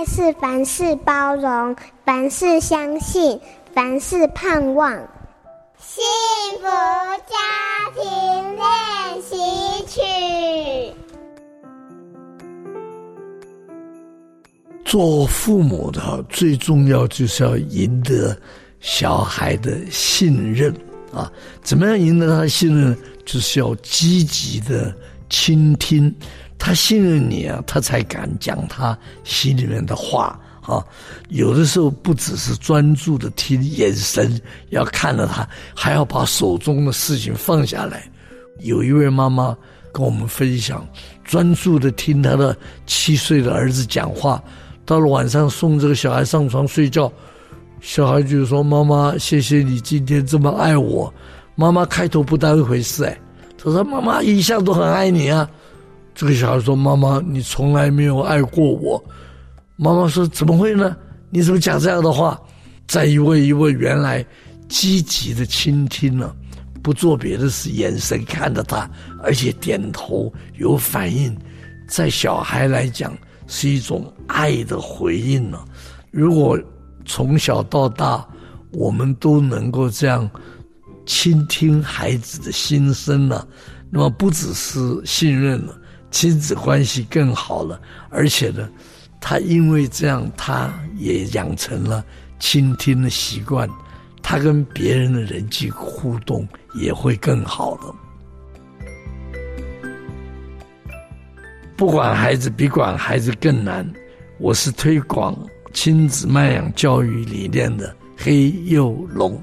爱是凡事包容，凡事相信，凡事盼望。幸福家庭练习曲。做父母的最重要就是要赢得小孩的信任啊！怎么样赢得他的信任？就是要积极的倾听。他信任你啊，他才敢讲他心里面的话啊。有的时候不只是专注的听，眼神要看着他，还要把手中的事情放下来。有一位妈妈跟我们分享，专注的听他的七岁的儿子讲话，到了晚上送这个小孩上床睡觉，小孩就说：“妈妈，谢谢你今天这么爱我。”妈妈开头不当一回事，哎，他说：“妈妈一向都很爱你啊。”这个小孩说：“妈妈，你从来没有爱过我。”妈妈说：“怎么会呢？你怎么讲这样的话？”再一位一位，原来积极的倾听了，不做别的事，眼神看着他，而且点头有反应，在小孩来讲是一种爱的回应了。如果从小到大我们都能够这样倾听孩子的心声了，那么不只是信任了。亲子关系更好了，而且呢，他因为这样，他也养成了倾听的习惯，他跟别人的人际互动也会更好了。不管孩子比管孩子更难，我是推广亲子慢养教育理念的黑幼龙。